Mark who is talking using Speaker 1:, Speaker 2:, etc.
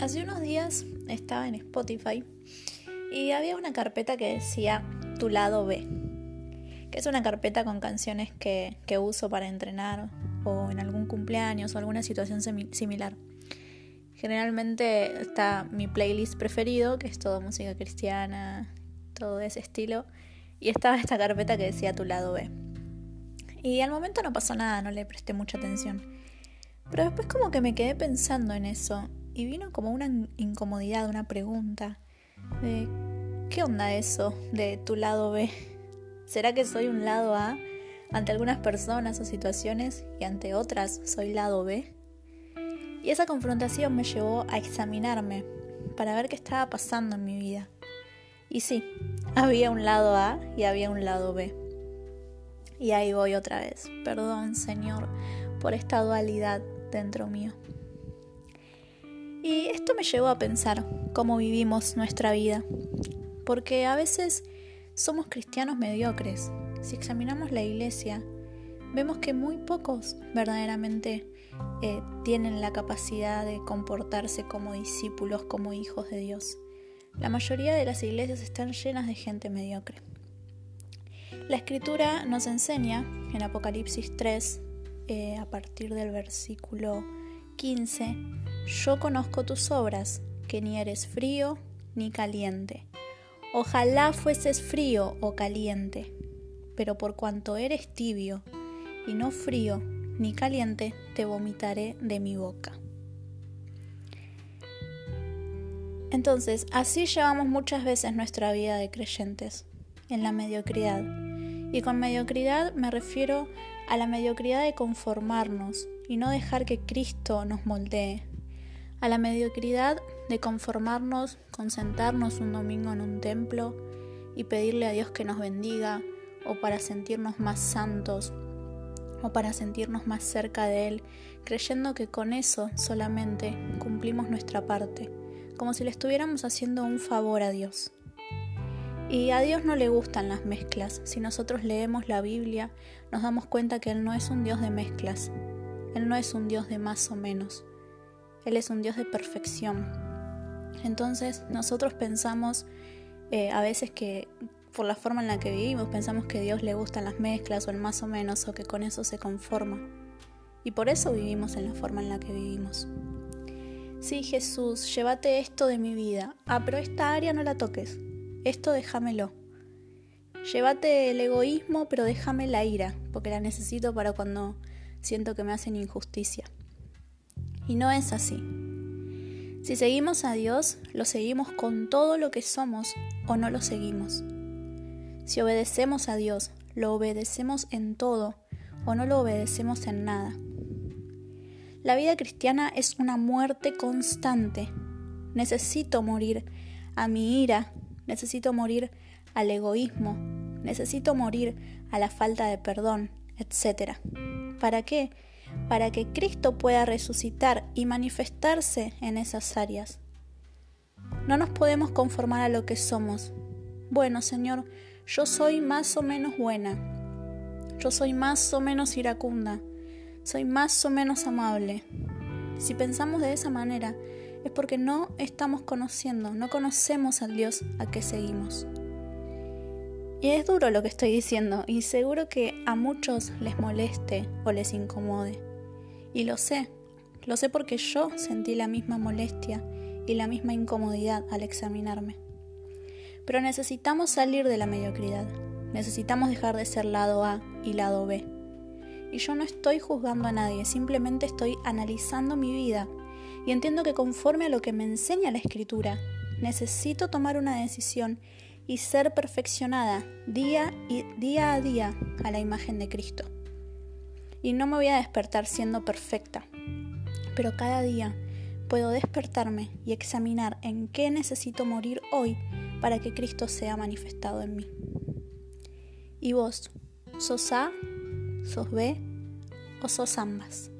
Speaker 1: Hace unos días estaba en Spotify y había una carpeta que decía Tu lado B, que es una carpeta con canciones que, uso para entrenar o en algún cumpleaños o alguna situación similar. Generalmente está mi playlist preferido, que es todo música cristiana, todo ese estilo, y estaba esta carpeta que decía Tu lado B. Y al momento no pasó nada, no le presté mucha atención. Pero después como que me quedé pensando en eso y vino como una incomodidad, una pregunta de ¿qué onda eso de tu lado B? ¿Será que soy un lado A ante algunas personas o situaciones y ante otras soy lado B? Y esa confrontación me llevó a examinarme para ver qué estaba pasando en mi vida. Y sí, había un lado A y había un lado B. Y ahí voy otra vez. Perdón, Señor, por esta dualidad dentro mío. Y esto me llevó a pensar cómo vivimos nuestra vida, porque a veces somos cristianos mediocres. Si examinamos la iglesia, vemos que muy pocos verdaderamente eh, tienen la capacidad de comportarse como discípulos, como hijos de Dios. La mayoría de las iglesias están llenas de gente mediocre. La escritura nos enseña en Apocalipsis 3, eh, a partir del versículo 15, yo conozco tus obras, que ni eres frío ni caliente. Ojalá fueses frío o caliente, pero por cuanto eres tibio y no frío ni caliente, te vomitaré de mi boca. Entonces, así llevamos muchas veces nuestra vida de creyentes, en la mediocridad. Y con mediocridad me refiero a la mediocridad de conformarnos y no dejar que Cristo nos moldee, a la mediocridad de conformarnos con sentarnos un domingo en un templo y pedirle a Dios que nos bendiga o para sentirnos más santos o para sentirnos más cerca de Él, creyendo que con eso solamente cumplimos nuestra parte, como si le estuviéramos haciendo un favor a Dios. Y a Dios no le gustan las mezclas. Si nosotros leemos la Biblia, nos damos cuenta que Él no es un Dios de mezclas. Él no es un Dios de más o menos. Él es un Dios de perfección. Entonces nosotros pensamos eh, a veces que por la forma en la que vivimos, pensamos que a Dios le gustan las mezclas o el más o menos o que con eso se conforma. Y por eso vivimos en la forma en la que vivimos. Sí, Jesús, llévate esto de mi vida. Ah, pero esta área no la toques. Esto déjamelo. Llévate el egoísmo, pero déjame la ira, porque la necesito para cuando siento que me hacen injusticia. Y no es así. Si seguimos a Dios, lo seguimos con todo lo que somos o no lo seguimos. Si obedecemos a Dios, lo obedecemos en todo o no lo obedecemos en nada. La vida cristiana es una muerte constante. Necesito morir a mi ira, necesito morir al egoísmo, necesito morir a la falta de perdón, etc. ¿Para qué? para que Cristo pueda resucitar y manifestarse en esas áreas. No nos podemos conformar a lo que somos. Bueno, Señor, yo soy más o menos buena. Yo soy más o menos iracunda. Soy más o menos amable. Si pensamos de esa manera, es porque no estamos conociendo, no conocemos al Dios a que seguimos. Y es duro lo que estoy diciendo y seguro que a muchos les moleste o les incomode. Y lo sé, lo sé porque yo sentí la misma molestia y la misma incomodidad al examinarme. Pero necesitamos salir de la mediocridad, necesitamos dejar de ser lado A y lado B. Y yo no estoy juzgando a nadie, simplemente estoy analizando mi vida y entiendo que conforme a lo que me enseña la escritura, necesito tomar una decisión y ser perfeccionada día, y, día a día a la imagen de Cristo. Y no me voy a despertar siendo perfecta, pero cada día puedo despertarme y examinar en qué necesito morir hoy para que Cristo sea manifestado en mí. ¿Y vos? ¿Sos A? ¿Sos B? ¿O sos ambas?